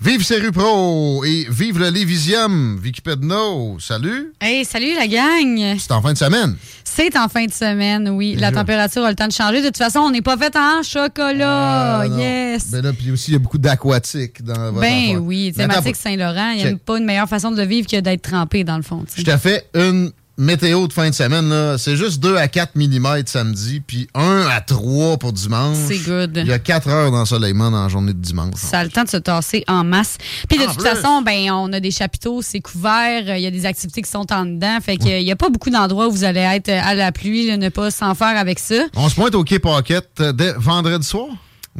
Vive Pro et vive le Lévisium, Vicky Pedno. Salut. Hey, salut la gang! C'est en fin de semaine. C'est en fin de semaine, oui. La température a le temps de changer. De toute façon, on n'est pas fait en chocolat. Ah, yes! Ben là, puis aussi, il y a beaucoup d'aquatique dans votre Ben oui, thématique. Saint-Laurent. Il n'y a pas une meilleure façon de vivre que d'être trempé, dans le fond. Je t'ai fait une météo de fin de semaine. là. C'est juste 2 à 4 mm samedi, puis 1 à 3 pour dimanche. C'est good. Il y a 4 heures d'ensoleillement dans la journée de dimanche. Ça a le temps de se tasser en masse. Puis de En toute plus. façon, ben on a des chapiteaux, c'est couvert, euh, il y a des activités qui sont en dedans. Fait qu'il n'y a pas beaucoup d'endroits où vous allez être à la pluie, ne pas s'en faire avec ça. On se pointe au Quai Pocket dès vendredi soir?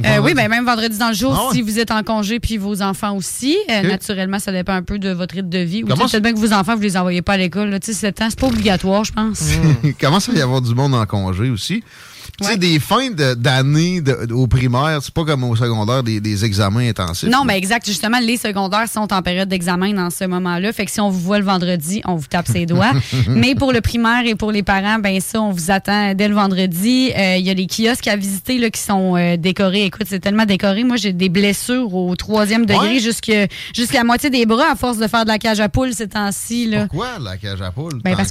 Euh, oui, ben même vendredi dans le jour, Ah ouais. si vous êtes en congé, puis vos enfants aussi. Euh. Naturellement, ça dépend un peu de votre rythme de vie. Ou Comment peut-être bien que vos enfants, vous les envoyez pas à l'école. Tu sais, 7 ans, c'est pas obligatoire, je pense. Il commence à y avoir du monde en congé aussi? Tu sais, Ouais. des fins d'année de- au primaire, c'est pas comme au secondaire, des, des examens intensifs. Non, mais exact. Justement, les secondaires sont en période d'examen dans ce moment-là. Fait que si on vous voit le vendredi, on vous tape ses doigts. mais pour le primaire et pour les parents, ben ça, on vous attend dès le vendredi. Euh, Il y a les kiosques à visiter là, qui sont euh, décorés. Écoute, c'est tellement décoré. Moi, j'ai des blessures au troisième degré Ouais. jusque- jusqu'à la moitié des bras à force de faire de la cage à poule ces temps-ci. Pourquoi la cage à poule? Ben, parce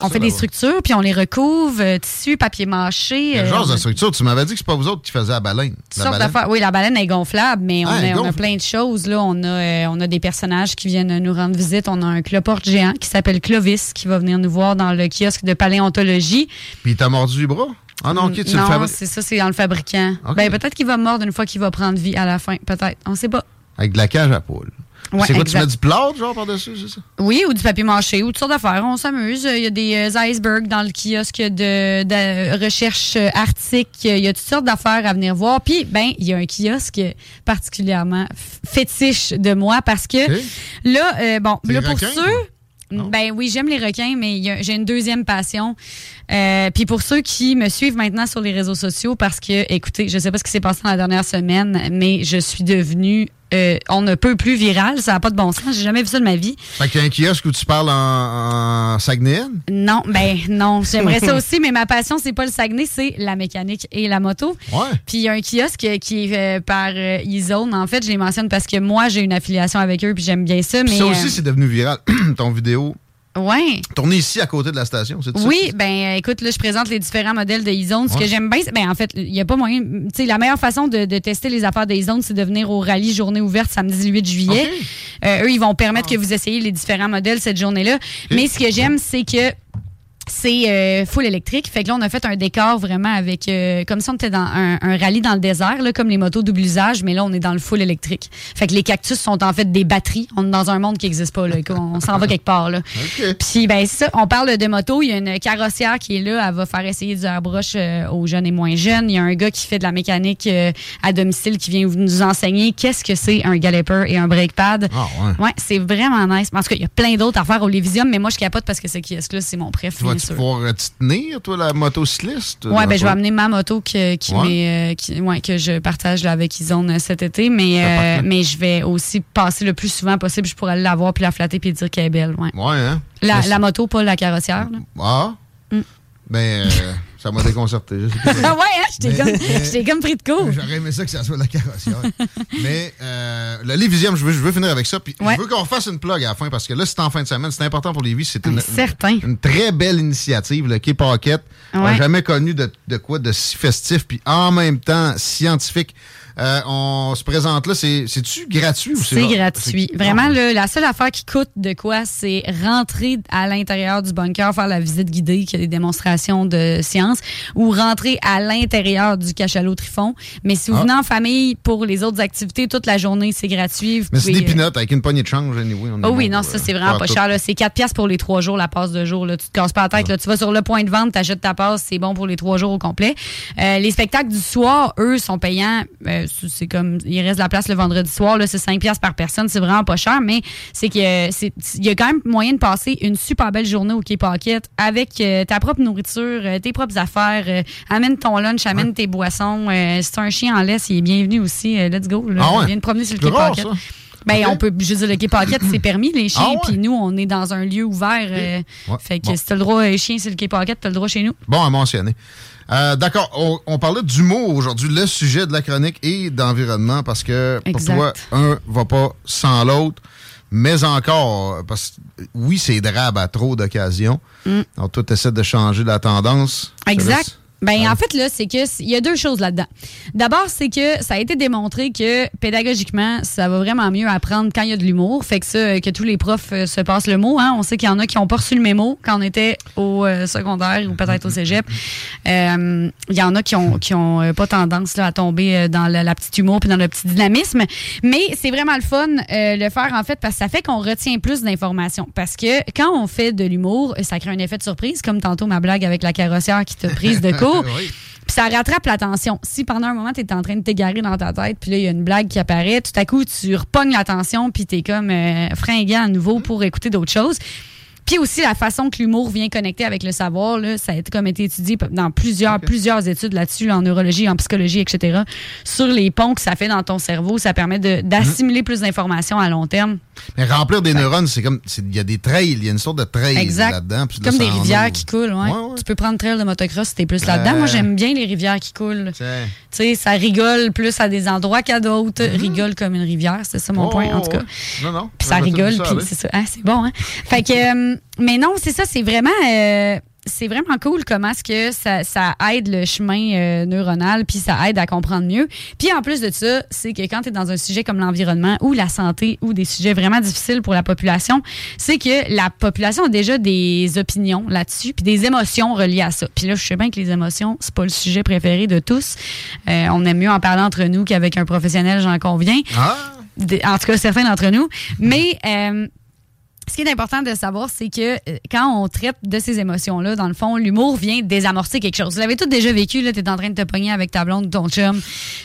On fait des structures, puis on les recouvre, euh, tissu, papier mâché. Quel euh, genre de structure? Tu m'avais dit que c'est pas vous autres qui faisiez la baleine. La. Oui, la baleine est gonflable, mais on, Ah, a, on a gonfle. plein de choses. Là. On, a, euh, on a des personnages qui viennent nous rendre visite. On a un cloporte géant qui s'appelle Clovis qui va venir nous voir dans le kiosque de paléontologie. Puis il t'a mordu le bras? Ah non, ok, tu le non, fabriques. c'est ça, c'est dans le fabricant. Ok. Ben, peut-être qu'il va mordre une fois qu'il va prendre vie à la fin. Peut-être. On sait pas. Avec de la cage à poule. Ouais, c'est quoi, exact. tu mets du plâtre, genre, par-dessus, c'est ça? Oui, ou du papier mâché, ou toutes sortes d'affaires. On s'amuse. Il y a des euh, icebergs dans le kiosque de, de recherche euh, arctique. Il y a toutes sortes d'affaires à venir voir. Puis, ben, il y a un kiosque particulièrement fétiche de moi parce que là, euh, bon, là, pour requins, ceux. Ben oui, j'aime les requins, mais j'ai une deuxième passion. Euh, Puis pour ceux qui me suivent maintenant sur les réseaux sociaux, parce que, écoutez, je sais pas ce qui s'est passé dans la dernière semaine, mais je suis devenue, euh, on ne peut plus virale. Ça n'a pas de bon sens. J'ai jamais vu ça de ma vie. Fait qu'il y a un kiosque où tu parles en, en Saguenéenne? Non, ben non, j'aimerais ça aussi, mais ma passion, c'est pas le Saguenay, c'est la mécanique et la moto. Ouais. Puis il y a un kiosque qui est euh, par euh, E-Zone. En fait, je les mentionne parce que moi, j'ai une affiliation avec eux, puis j'aime bien ça. Puis Mais ça euh, aussi, c'est devenu viral. Ton vidéo ouais. tournée ici à côté de la station, c'est ça? Oui, ben euh, écoute, là, je présente les différents modèles de E-Zone. Ce Ouais. que j'aime bien, c'est- ben en fait, il n'y a pas moyen. Tu sais, la meilleure façon de, de tester les affaires de E-Zone, c'est de venir au rallye journée ouverte samedi le 8 juillet. Euh, eux, ils vont permettre que vous essayiez les différents modèles cette journée-là. Mais ce que j'aime, c'est que c'est euh, full électrique. Fait que là, on a fait un décor vraiment avec, euh, comme si on était dans un, un rallye dans le désert, là, comme les motos double usage, mais là, on est dans le full électrique. Fait que les cactus sont en fait des batteries. On est dans un monde qui n'existe pas, là. On s'en va quelque part, là. Puis, ben, c'est ça, on parle de moto. Il y a une carrossière qui est là. Elle va faire essayer du airbrush euh, aux jeunes et moins jeunes. Il y a un gars qui fait de la mécanique euh, à domicile qui vient nous enseigner qu'est-ce que c'est un galloper et un brake pad. Ah, ouais. Ouais, c'est vraiment nice. En tout cas, il y a plein d'autres à faire au Lévisium, mais moi, je capote parce que ce kiosque-là, c'est mon préf, Tu vas-tu pouvoir t'y tenir, toi, la motocycliste? Ouais, ben je vais amener ma moto que, qui Ouais. euh, qui- ouais, que je partage là, avec Izone euh, cet été, mais, euh, mais je vais aussi passer le plus souvent possible. Je pourrais aller la voir puis la flatter puis dire qu'elle est belle. Ouais. Ouais, hein? La, la moto, pas la carrossière. là. Ah? Mm. Ben, euh, ça m'a déconcerté. Ah ouais, hein, je t'ai Mais- comme, comme pris de court. J'aurais aimé ça que ça soit la carrossière. Mais euh, le Lévisium, je veux, je veux finir avec ça. Puis Ouais. je veux qu'on refasse une plug à la fin parce que là, c'est en fin de semaine. C'est important pour Lévis. C'est Ah, une, certain. une très belle initiative. Le Quai Paquette. On n'a Ouais. jamais connu de, de quoi de si festif puis en même temps scientifique. Euh, on se présente là. C'est- C'est-tu gratuit ou c'est C'est gratuit. Vraiment, Ah, la seule affaire qui coûte de quoi, c'est rentrer à l'intérieur du bunker, faire la visite guidée, qui a des démonstrations de science, ou rentrer à l'intérieur du cachalot Trifon. Mais si vous Ah. venez en famille pour les autres activités, toute la journée, c'est gratuit. Vous Mais c'est des euh, pinottes avec une poignée de change, anyway. on Oh oui, non, pour, ça, euh, c'est vraiment pas tout. cher. C'est 4 piastres pour les 3 jours, la passe de jour. Là. Tu te casses pas la tête. Là. Tu vas sur le point de vente, tu achètes ta passe, c'est bon pour les 3 jours au complet. Euh, les spectacles du soir, eux, sont payants. Euh, c'est- c'est comme, il reste de la place le vendredi soir. là, C'est 5 piastres par personne. C'est vraiment pas cher, mais c'est que c'est- il y a quand même moyen de passer une super belle journée au Quai Pocket avec euh, ta propre nourriture, euh, tes propres affaires. euh, amène ton lunch, amène tes boissons. Si t'as un chien en laisse, il est bienvenu aussi. Let's go. Là. Ah ouais? Viens te promener sur le C'est Ben, on peut, veux dire, le Quai Pocket, c'est permis, les chiens. Ah ouais? Puis nous, on est dans un lieu ouvert. euh, Ouais. Fait que Bon. si t'as le droit, les chiens, c'est le Quai Pocket, t'as le droit chez nous. Bon à mentionner. Euh, D'accord, on, on parlait d'humour aujourd'hui, le sujet de la chronique et d'environnement, parce que pour toi, un va pas sans l'autre, mais encore, parce que oui, c'est drabe à trop d'occasions. Alors toi, tu essaies de changer la tendance. Mm. Exact. Ben, Ouais. en fait, là, c'est que il y a deux choses là-dedans. D'abord, c'est que ça a été démontré que pédagogiquement, ça va vraiment mieux apprendre quand il y a de l'humour. Fait que ça, euh, que tous les profs euh, se passent le mot. Hein. On sait qu'il y en a qui ont pas reçu le mémo quand on était au euh, secondaire ou peut-être au cégep. Euh, Il y en a qui ont, qui ont pas tendance là, à tomber dans la, la petite humour puis dans le petit dynamisme. Mais c'est vraiment le fun le faire, en fait, parce que ça fait qu'on retient plus d'informations. Parce que quand on fait de l'humour, ça crée un effet de surprise, comme tantôt ma blague avec la carrossière qui t'a prise de Oui. Puis ça rattrape l'attention. Si pendant un moment, tu es en train de t'égarer dans ta tête, puis là, il y a une blague qui apparaît, tout à coup, tu repognes l'attention, puis tu es comme euh, fringant à nouveau pour écouter d'autres choses. Puis aussi la façon que l'humour vient connecter avec le savoir, là, ça a été comme été étudié dans plusieurs, plusieurs études là-dessus, là, en neurologie, en psychologie, etc. Sur les ponts que ça fait dans ton cerveau, ça permet d'assimiler plus d'informations à long terme. Mais remplir des neurones, c'est comme. Il y a des trails, il y a une sorte de trail là-dedans. là, Comme des rivières qui coulent, ouais. Ouais, ouais. Tu peux prendre trail de motocross si t'es plus là-dedans. Moi, j'aime bien les rivières qui coulent. Tu sais, ça rigole plus à des endroits qu'à d'autres. Rigole comme une rivière, c'est ça mon. Oh, point, en tout cas. Non, non. Puis ça rigole, puis c'est ça. Ah, c'est bon, hein? Fait que, euh, mais non, c'est ça, c'est vraiment, euh, c'est vraiment cool comment est-ce que ça, ça aide le chemin euh, neuronal, puis ça aide à comprendre mieux. Puis en plus de ça, c'est que quand tu es dans un sujet comme l'environnement ou la santé ou des sujets vraiment difficiles pour la population, c'est que la population a déjà des opinions là-dessus, puis des émotions reliées à ça. Puis là, je sais bien que les émotions, c'est pas le sujet préféré de tous. Euh, on aime mieux en parler entre nous qu'avec un professionnel, j'en conviens. Ah! En tout cas certains d'entre nous. Mais euh, qui est important de savoir, c'est que euh, quand on traite de ces émotions-là, dans le fond, l'humour vient désamorcer quelque chose. Vous l'avez tous déjà vécu, là, t'es en train de te pogner avec ta blonde ton chum,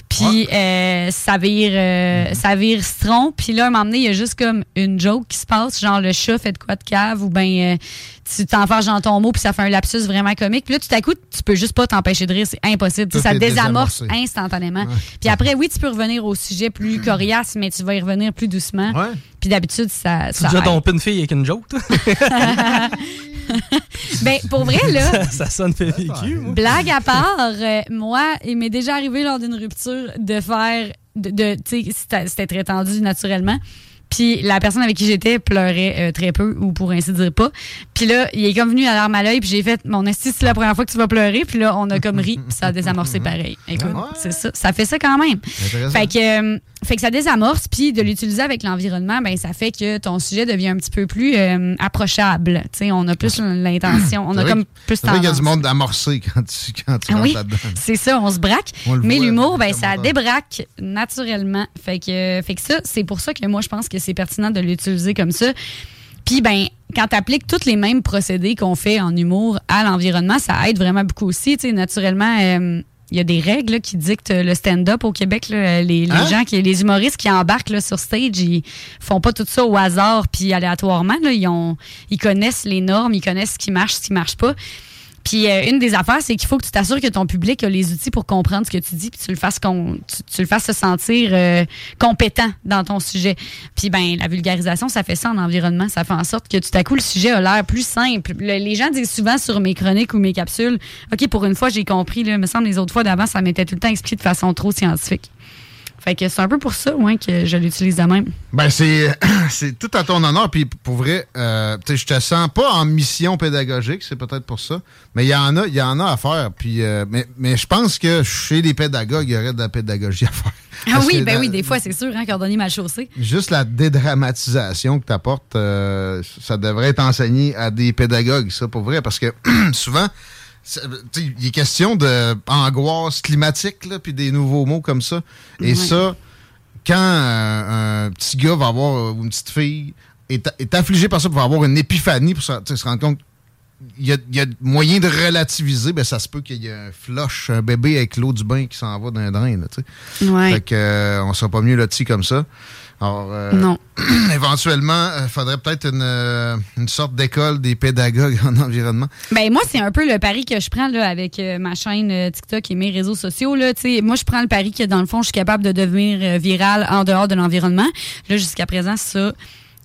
puis euh, ça vire euh, ça vire citron, puis là, à un moment donné, il y a juste comme une joke qui se passe, genre le chat fait de quoi de cave, ou ben tu t'enfarges dans ton mot, puis ça fait un lapsus vraiment comique. Puis là, tout à coup, tu peux juste pas t'empêcher de rire, c'est impossible. Tu Tout ça désamorce désamorcé. instantanément. Puis après, oui, tu peux revenir au sujet plus coriace, mais tu vas y revenir plus doucement. Ouais. Puis d'habitude, ça. Tu ça déjà tombé une fille avec une joke, toi? Ben, pour vrai, là, ça sonne fait vécu, moi. blague à part, euh, moi, il m'est déjà arrivé lors d'une rupture de faire. De, de- tu sais, c'était c'était très tendu naturellement. Puis la personne avec qui j'étais pleurait euh, très peu, ou pour ainsi dire pas. Puis là, il est comme venu à l'arme à l'œil, puis j'ai fait Mon esti, c'est la première fois que tu vas pleurer. Puis là, on a comme ri, puis ça a désamorcé pareil. Écoute, Ouais. c'est ça. Ça fait ça quand même. Fait que, euh, fait que ça désamorce, puis de l'utiliser avec l'environnement, ben ça fait que ton sujet devient un petit peu plus euh, approchable. On a plus l'intention, on a comme plus vrai qu'il y a tendance. du monde amorcé quand tu, quand tu Ah oui, là-dedans. c'est ça, on se braque. On Mais l'humour, ben, ça débraque naturellement. Fait que, fait que ça, c'est pour ça que moi, je pense que c'est pertinent de l'utiliser comme ça. Puis, ben, quand tu appliques tous les mêmes procédés qu'on fait en humour à l'environnement, ça aide vraiment beaucoup aussi. Tu sais, naturellement, euh, il y a des règles là, qui dictent le stand-up au Québec. là. les les Hein? gens, qui, les humoristes qui embarquent là, sur stage, ils font pas tout ça au hasard puis aléatoirement. Là. Ils, ont, ils connaissent les normes, ils connaissent ce qui marche, ce qui marche pas. Puis euh, une des affaires, c'est qu'il faut que tu t'assures que ton public a les outils pour comprendre ce que tu dis, puis tu le fasses con- tu, le fasses se sentir euh, compétent dans ton sujet. Puis ben la vulgarisation, ça fait ça en environnement, ça fait en sorte que tout à coup le sujet a l'air plus simple. Le- les gens disent souvent sur mes chroniques ou mes capsules, ok pour une fois j'ai compris, là, me semble les autres fois d'avant ça m'était tout le temps expliqué de façon trop scientifique. Fait que c'est un peu pour ça, ouais, que je l'utilise de même. Ben, c'est, c'est tout à ton honneur. Puis pour vrai, euh, je te sens pas en mission pédagogique, c'est peut-être pour ça. Mais il y en a, il y en a à faire. Puis, euh, mais, mais je pense que chez les pédagogues, il y aurait de la pédagogie à faire. Ah Parce oui, ben oui, des fois c'est sûr, hein, cordonnier mal chaussé. Juste la dédramatisation que tu apportes, ça devrait être enseigné à des pédagogues, ça, pour vrai. Parce que souvent, il est question de angoisse climatique, là, puis des nouveaux mots comme ça. Et ça, quand euh, un petit gars va avoir, ou une petite fille, est, est affligé par ça, pour avoir une épiphanie, pour se, rendre compte il y, a, il y a moyen de relativiser, ben ça se peut qu'il y ait un flush, un bébé avec l'eau du bain qui s'en va d'un drain. Là. Ouais. Fait que, euh, on sera pas mieux là-dessus comme ça. Alors, euh, Non. éventuellement, il faudrait peut-être une, euh, une sorte d'école des pédagogues en environnement. Ben moi, c'est un peu le pari que je prends là, avec euh, ma chaîne euh, TikTok et mes réseaux sociaux. Là, moi, je prends le pari que dans le fond, je suis capable de devenir euh, viral en dehors de l'environnement. Là, jusqu'à présent, ça.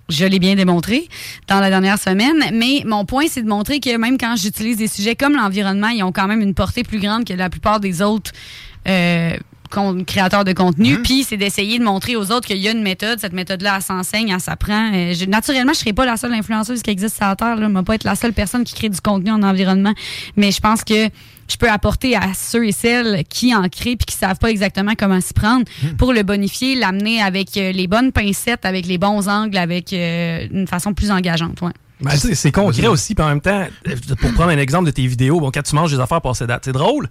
Je l'ai bien démontré dans la dernière semaine, mais mon point, c'est de montrer que même quand j'utilise des sujets comme l'environnement, ils ont quand même une portée plus grande que la plupart des autres euh, créateurs de contenu. Puis c'est d'essayer de montrer aux autres qu'il y a une méthode. Cette méthode-là, elle s'enseigne, elle s'apprend. Euh, je- naturellement, je serai pas la seule influenceuse qui existe sur la Terre. Là. Je vais pas être la seule personne qui crée du contenu en environnement. Mais je pense que je peux apporter à ceux et celles qui en créent puis qui savent pas exactement comment s'y prendre pour le bonifier, l'amener avec euh, les bonnes pincettes, avec les bons angles, avec euh, une façon plus engageante. Ouais. Ben, c'est c'est concret aussi, puis en même temps, pour prendre un exemple de tes vidéos, bon, quand tu manges des affaires passées date, c'est drôle,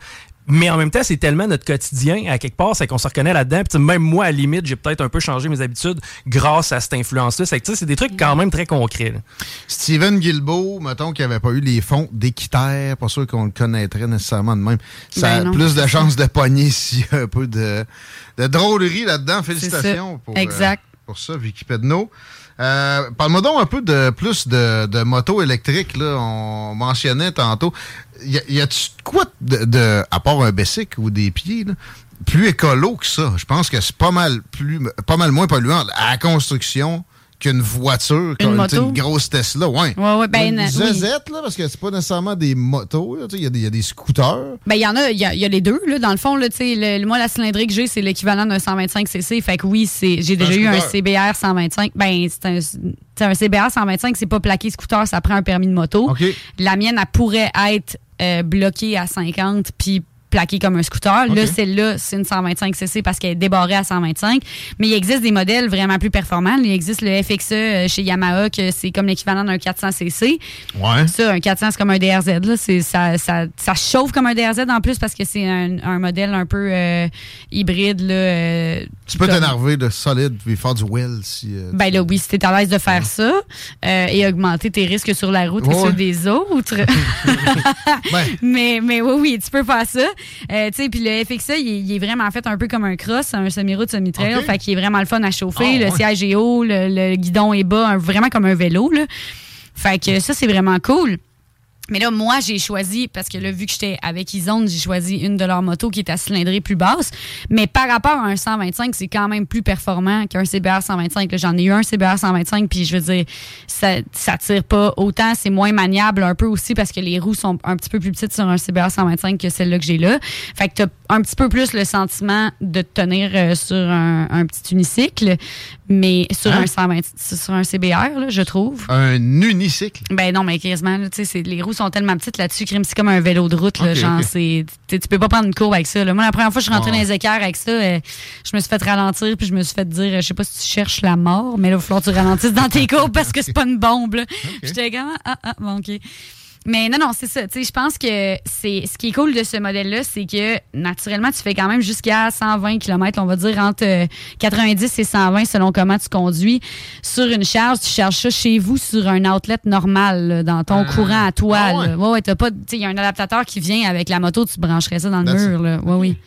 mais en même temps, c'est tellement notre quotidien, à quelque part, c'est qu'on se reconnaît là-dedans. Puis même moi, à la limite, j'ai peut-être un peu changé mes habitudes grâce à cette influence-là. C'est que, des trucs quand même très concrets. là. Steven Guilbeault, mettons qu'il n'avait pas eu les fonds d'équitaire, pas sûr qu'on le connaîtrait nécessairement de même. Ça Ben a non, plus de chances de pogner s'il y a un peu de, de drôlerie là-dedans. Félicitations pour, euh, pour ça, Vicky Pedneau. Euh, Parle-moi donc un peu de plus de, de motos électriques. Là. On mentionnait tantôt. Y, y a-tu quoi de, de- à part un Bessic ou des pieds, plus écolo que ça? Je pense que c'est pas mal plus pas mal moins polluant à la construction qu'une voiture, Une moto? une grosse Tesla. Ouais. Ouais, ouais, ben, une oui. zezette, là, parce que c'est pas nécessairement des motos. Il y, a des- il y a des scooters. Ben, il y en a, il y, a- il y a les deux, là. Dans le fond, là, le- moi, la cylindrée que j'ai, c'est l'équivalent d'un 125 cc. Fait que oui, c'est, j'ai déjà eu un. CBR 125. Ben, c'est un, CBR 125, c'est pas plaqué scooter, ça prend un permis de moto. La mienne, elle pourrait être euh, bloquée à 50 puis plaquée comme un scooter. Là, celle-là, c'est une 125 cc parce qu'elle est débarrée à 125. Mais il existe des modèles vraiment plus performants. Il existe le FXE euh, chez Yamaha, que c'est comme l'équivalent d'un 400 cc. Ouais. Ça, un 400, c'est comme un DRZ. Là. Ça, ça, ça chauffe comme un DRZ en plus parce que c'est un, un modèle un peu euh, hybride. Là, euh, Tu peux t'énerver de solide puis faire du well si. euh, Ben là, oui, si t'es à l'aise de faire ça et augmenter tes risques sur la route et ceux des autres. ben, mais, mais oui, oui, tu peux faire ça. Euh, tu sais, puis le FXA, il, est- il est vraiment fait un peu comme un cross, un semi-route, semi-trail. Ok. Fait qu'il est vraiment le fun à chauffer. Ah, le ouais. siège est haut, le, le guidon est bas, un- vraiment comme un vélo. Là. Fait que ça, c'est vraiment cool. Mais là, moi, j'ai choisi, parce que là, vu que j'étais avec Izone, j'ai choisi une de leurs motos qui est à cylindrée plus basse. Mais par rapport à un 125, c'est quand même plus performant qu'un CBR 125. Là, J'en ai eu un CBR 125, puis je veux dire, ça, ça tire pas autant, c'est moins maniable un peu aussi parce que les roues sont un petit peu plus petites sur un CBR 125 que celle-là que j'ai là. Fait que t'as un petit peu plus le sentiment de te tenir euh, sur un, un petit unicycle, mais sur Hein? un 120, sur un CBR, là, je trouve. un unicycle? Ben non, mais quasiment, tu sais, les roues sont tellement petites là-dessus, crime, c'est comme un vélo de route. Là, genre, c'est, tu peux pas prendre une courbe avec ça. là. Moi, la première fois que je suis rentrée dans les équerres avec ça, euh, je me suis fait ralentir, puis je me suis fait dire, euh, je sais pas si tu cherches la mort, mais là, il va falloir que tu ralentisses dans tes courbes parce que c'est pas une bombe. là. J'étais comme, ah, ah, bon, OK. Mais non, non, c'est ça. Tu sais, je pense que c'est ce qui est cool de ce modèle-là, c'est que naturellement, tu fais quand même jusqu'à 120 km, on va dire entre euh, 90 et 120 selon comment tu conduis. Sur une charge, tu charges ça chez vous sur un outlet normal, là, dans ton Ah. courant à toi. Ah ouais? là. Ouais, ouais, t'as pas. Tu sais, il y a un adaptateur qui vient avec la moto, tu brancherais ça dans le That's mur. Là. Ouais, oui.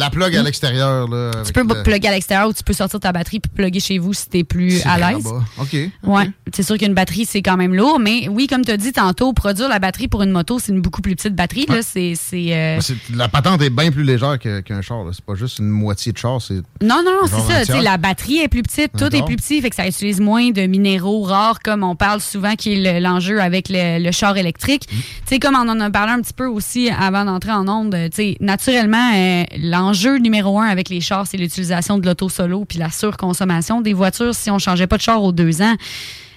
La plug à l'extérieur. là. Tu peux le- plugger à l'extérieur ou tu peux sortir ta batterie puis plugger chez vous si t'es plus à l'aise. OK. Ouais, c'est sûr qu'une batterie, c'est quand même lourd, mais oui, comme tu as dit tantôt, produire la batterie pour une moto, c'est une beaucoup plus petite batterie. Là, c'est, c'est, euh, La patente est bien plus légère que- qu'un char. là. C'est pas juste une moitié de char. C'est Non, non, c'est ça. Tu la batterie est plus petite, tout est plus petit, fait que ça utilise moins de minéraux rares, comme on parle souvent, qui est le- l'enjeu avec le, le char électrique. Mm. Tu sais, comme on en a parlé un petit peu aussi avant d'entrer en onde, tu naturellement, euh, l'enjeu numéro un avec les chars, c'est l'utilisation de l'auto solo puis la surconsommation des voitures. Si on changeait pas de char aux deux ans,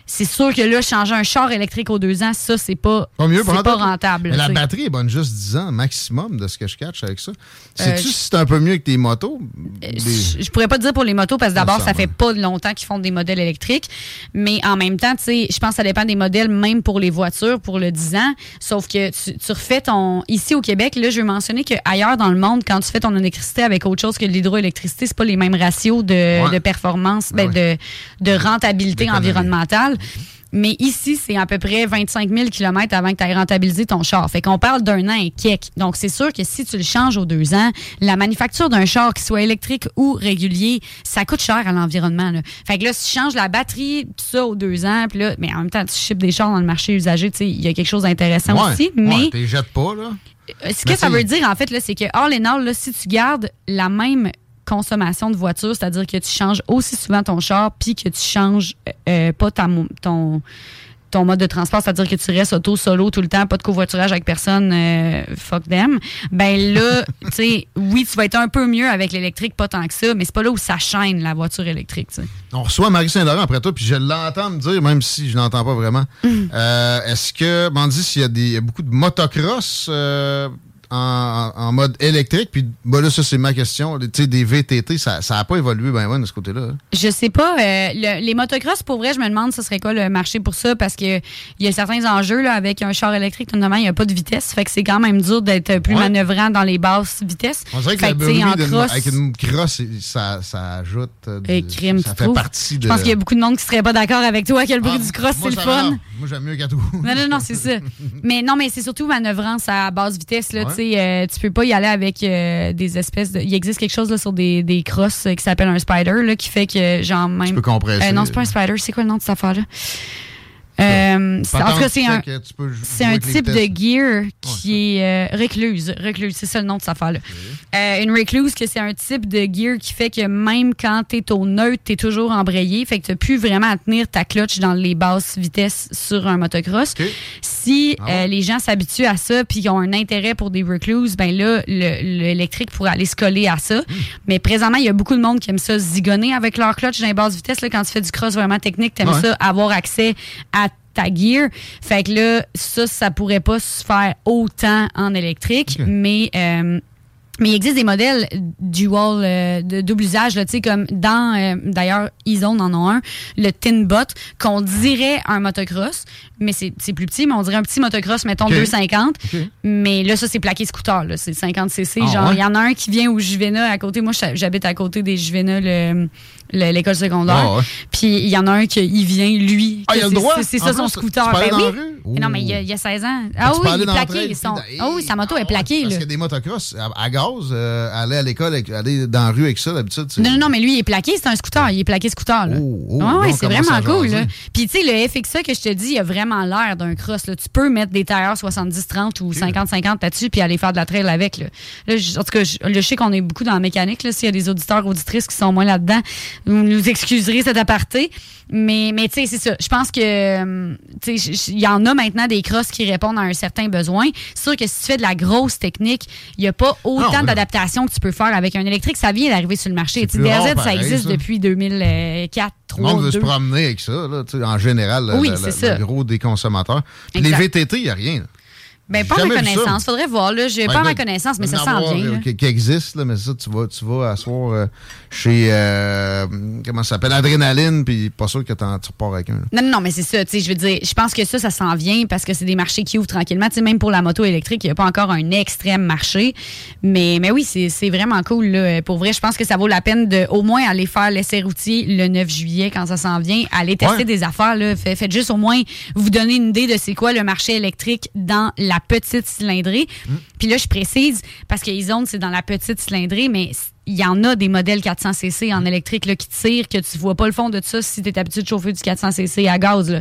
c'est sûr que là, changer un char électrique aux deux ans, ça, c'est pas, pas mieux pas rentable. rentable. Mais la batterie est bonne juste 10 ans maximum de ce que je catch avec ça. Euh, Sais-tu si c'est un peu mieux que tes motos? Des- Je, je pourrais pas te dire pour les motos parce que d'abord, Ça, ça fait pas longtemps qu'ils font des modèles électriques. Mais en même temps, tu sais, je pense que ça dépend des modèles, même pour les voitures, pour le 10 ans. Sauf que tu, tu refais ton. Ici au Québec, là, je veux mentionner qu'ailleurs dans le monde, quand tu fais ton électricité avec autre chose que de l'hydroélectricité, c'est pas les mêmes ratios de, Ouais. de performance, ben, Ouais. de, de rentabilité D'économie. Mais ici, c'est à peu près 25 000 km avant que tu aies rentabilisé ton char. Fait qu'on parle d'un an et quelques. Donc, c'est sûr que si tu le changes aux deux ans, la manufacture d'un char, qui soit électrique ou régulier, ça coûte cher à l'environnement. Fait que là, si tu changes la batterie, tout ça aux deux ans, puis là, mais en même temps, tu ships des chars dans le marché usagé, tu sais, il y a quelque chose d'intéressant Ouais, aussi. ouais, Mais t'es jettes pas, là. euh, ce que ça veut dire, en fait, là, c'est que all in all, là, si tu gardes la même consommation de voiture, c'est-à-dire que tu changes aussi souvent ton char, puis que tu changes euh, euh, pas ta ton ton mode de transport, c'est-à-dire que tu restes auto solo tout le temps, pas de covoiturage avec personne, euh, fuck them. Ben là, tu sais, oui, tu vas être un peu mieux avec l'électrique, pas tant que ça, mais c'est pas là où ça chaîne la voiture électrique. tu sais. On reçoit Marie Saint-Laurent après toi, puis je l'entends me dire, même si je l'entends pas vraiment. Mm. Euh, Est-ce que, m'en dit s'il y a des, il y a beaucoup de motocross euh, en, en mode électrique, puis bah là, ça c'est ma question. Tu sais, des VTT, ça n'a pas évolué ben ben de ce côté-là. hein? Je sais pas. euh, le- les motocross, pour vrai, je me demande ce serait quoi le marché pour ça? Parce que il y a certains enjeux là, avec un char électrique, notamment, il n'y a pas de vitesse. Fait que c'est quand même dur d'être plus Ouais. manœuvrant dans les basses vitesses. On dirait que fait en cross, avec une cross, c'est- ça, ça ajoute. euh, du- et crime, ça fait trouves? partie de. Je pense qu'il y a beaucoup de monde qui serait pas d'accord avec toi que le bruit Ah, du cross, c'est le fun. Moi, j'aime mieux qu'à tout. Non, non, non, c'est ça. Mais non, mais c'est surtout manœuvrance à basse vitesse. Là, Ouais. Tu sais, euh, tu peux pas y aller avec euh, des espèces de. Il existe quelque chose là, sur des, des crosses euh, qui s'appelle un spider là, qui fait que, genre, même. Tu peux compresser. Non, c'est pas un spider. C'est quoi le nom de cette affaire-là? Euh, c'est- en tout cas, c'est un. C'est un type de gear qui est euh, recluse. Recluse, c'est ça le nom de cette affaire-là. Euh, une recluse, que c'est un type de gear qui fait que même quand tu es au neutre, tu es toujours embrayé. Fait que tu plus vraiment à tenir ta clutch dans les basses vitesses sur un motocross. Si Ah euh, les gens s'habituent à ça puis qu'ils ont un intérêt pour des recluses, ben là, le- l'électrique pourrait aller se coller à ça. Hmm. Mais présentement, il y a beaucoup de monde qui aime ça zigonner avec leur clutch dans les basses vitesses. Là, quand tu fais du cross vraiment technique, tu aimes Ouais. ça avoir accès à ta gear. Fait que là, ça, ça pourrait pas se faire autant en électrique, mais... euh, mais il existe des modèles dual euh, de double usage, là, tu sais, comme dans, euh, d'ailleurs, Ezone en a un, le Tinbot, qu'on dirait un motocross, mais c'est plus petit, mais on dirait un petit motocross, mettons Ok. 250. OK. Mais là, ça, c'est plaqué scooter, là, c'est 50 cc. Ah, Genre, il ouais? y en a un qui vient au Juvena à côté. Moi, j'ha- j'habite à côté des Juvena, le- l'école secondaire. Ah, ouais. Puis il y en a un qui il vient, lui. Ah, il a le c'est- droit? C'est ça son plus, scooter. tu Ben dans oui. la rue? Non, mais il y, a, Ouh. il y a 16 ans. Ah Tu oui, il est plaqué. son- Ah oui, sa moto Ah est ouais, plaquée. Parce qu'il y a des motocross à, à gaz, euh, aller à l'école, aller dans la rue avec ça, d'habitude. Non, non, non, mais lui, il est plaqué, c'est un scooter. Il est plaqué scooter, là. Oh, oh, c'est vraiment cool, là. Puis, tu sais, le FXA que je te dis, il a vraiment l'air d'un cross, là. Tu peux mettre des tailleurs 70-30 ou 50-50 là-dessus, puis aller faire de la trail avec, là. En tout cas, je, sais qu'on est beaucoup dans la mécanique. S'il y a des auditeurs, auditrices qui sont moins là-dedans, vous nous excuserez cet aparté. Mais, mais tu sais, c'est ça. Je pense que, euh, tu sais, j- il y en a maintenant des crosses qui répondent à un certain besoin. C'est sûr que si tu fais de la grosse technique, il n'y a pas autant d'adaptations que tu peux faire avec un électrique. Ça vient d'arriver sur le marché. DRZ, ça pareil, existe ça. depuis 2004, Le 3, monde veut 2. se promener avec ça, là, en général, le- Oui, le, le- le gros des consommateurs. Puis les. VTT, il n'y a rien. Là. Ben, pas Jamais ma connaissance. Faudrait voir, là. J'ai pas en ma connaissance, mais ça en s'en avoir, vient. euh. Qui, qui existe, là, mais ça, tu vas, tu vas asseoir euh, chez, euh, comment ça s'appelle, Adrénaline, puis pas sûr que t'en- tu repars avec un. là. Non, non, mais c'est ça. Tu sais, je veux dire, je pense que ça, ça s'en vient parce que c'est des marchés qui ouvrent tranquillement. Tu sais, même pour la moto électrique, il n'y a pas encore un extrême marché. Mais, mais oui, c'est c'est vraiment cool. Là. Pour vrai, je pense que ça vaut la peine de au moins aller faire l'essai routier le 9 juillet quand ça s'en vient. Aller tester Ouais. des affaires. Là. Fait- Faites juste au moins vous donner une idée de c'est quoi le marché électrique dans la petite cylindrée. Mm. Puis là, je précise parce que Izone, c'est dans la petite cylindrée, mais il y en a des modèles 400cc en électrique là, qui tirent, que tu vois pas le fond de ça si tu es habitué de chauffer du 400cc à gaz. Là.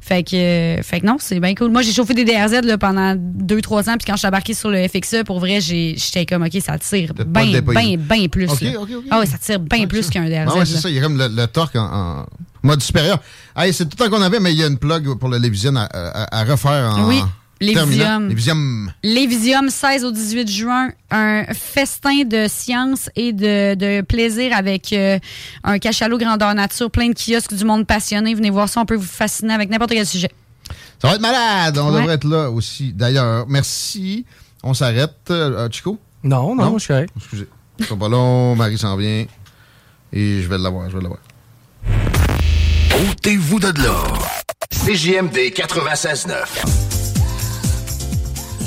Fait que, euh, fait que non, c'est bien cool. Moi, j'ai chauffé des DRZ là, pendant 2-3 ans, puis quand je suis embarqué sur le FXE, pour vrai, j'étais comme, OK, ça tire bien, bien, bien plus. Ok, là. ok, ok. Ah oui, ça tire bien plus qu'un DRZ. Ah ouais, c'est ça. Il y a comme le, le torque en, en mode supérieur. Hey, c'est tout le temps qu'on avait, mais il y a une plug pour le Lévision à, à- à refaire en Oui. Lévisium. Lévisium. Lévisium 16 au 18 juin, un festin de science et de, de plaisir avec euh, un cachalot grandeur nature, plein de kiosques du monde passionné. Venez voir ça, on peut vous fasciner avec n'importe quel sujet. Ça va être malade. On Ouais. devrait être là aussi. D'ailleurs, merci. On s'arrête. Euh, Chico? Non, non, Non? je suis correct. Excusez. C'est pas long. Marie s'en vient. Et je vais l'avoir. Je vais l'avoir. Ôtez-vous de là. CJMD 96.9.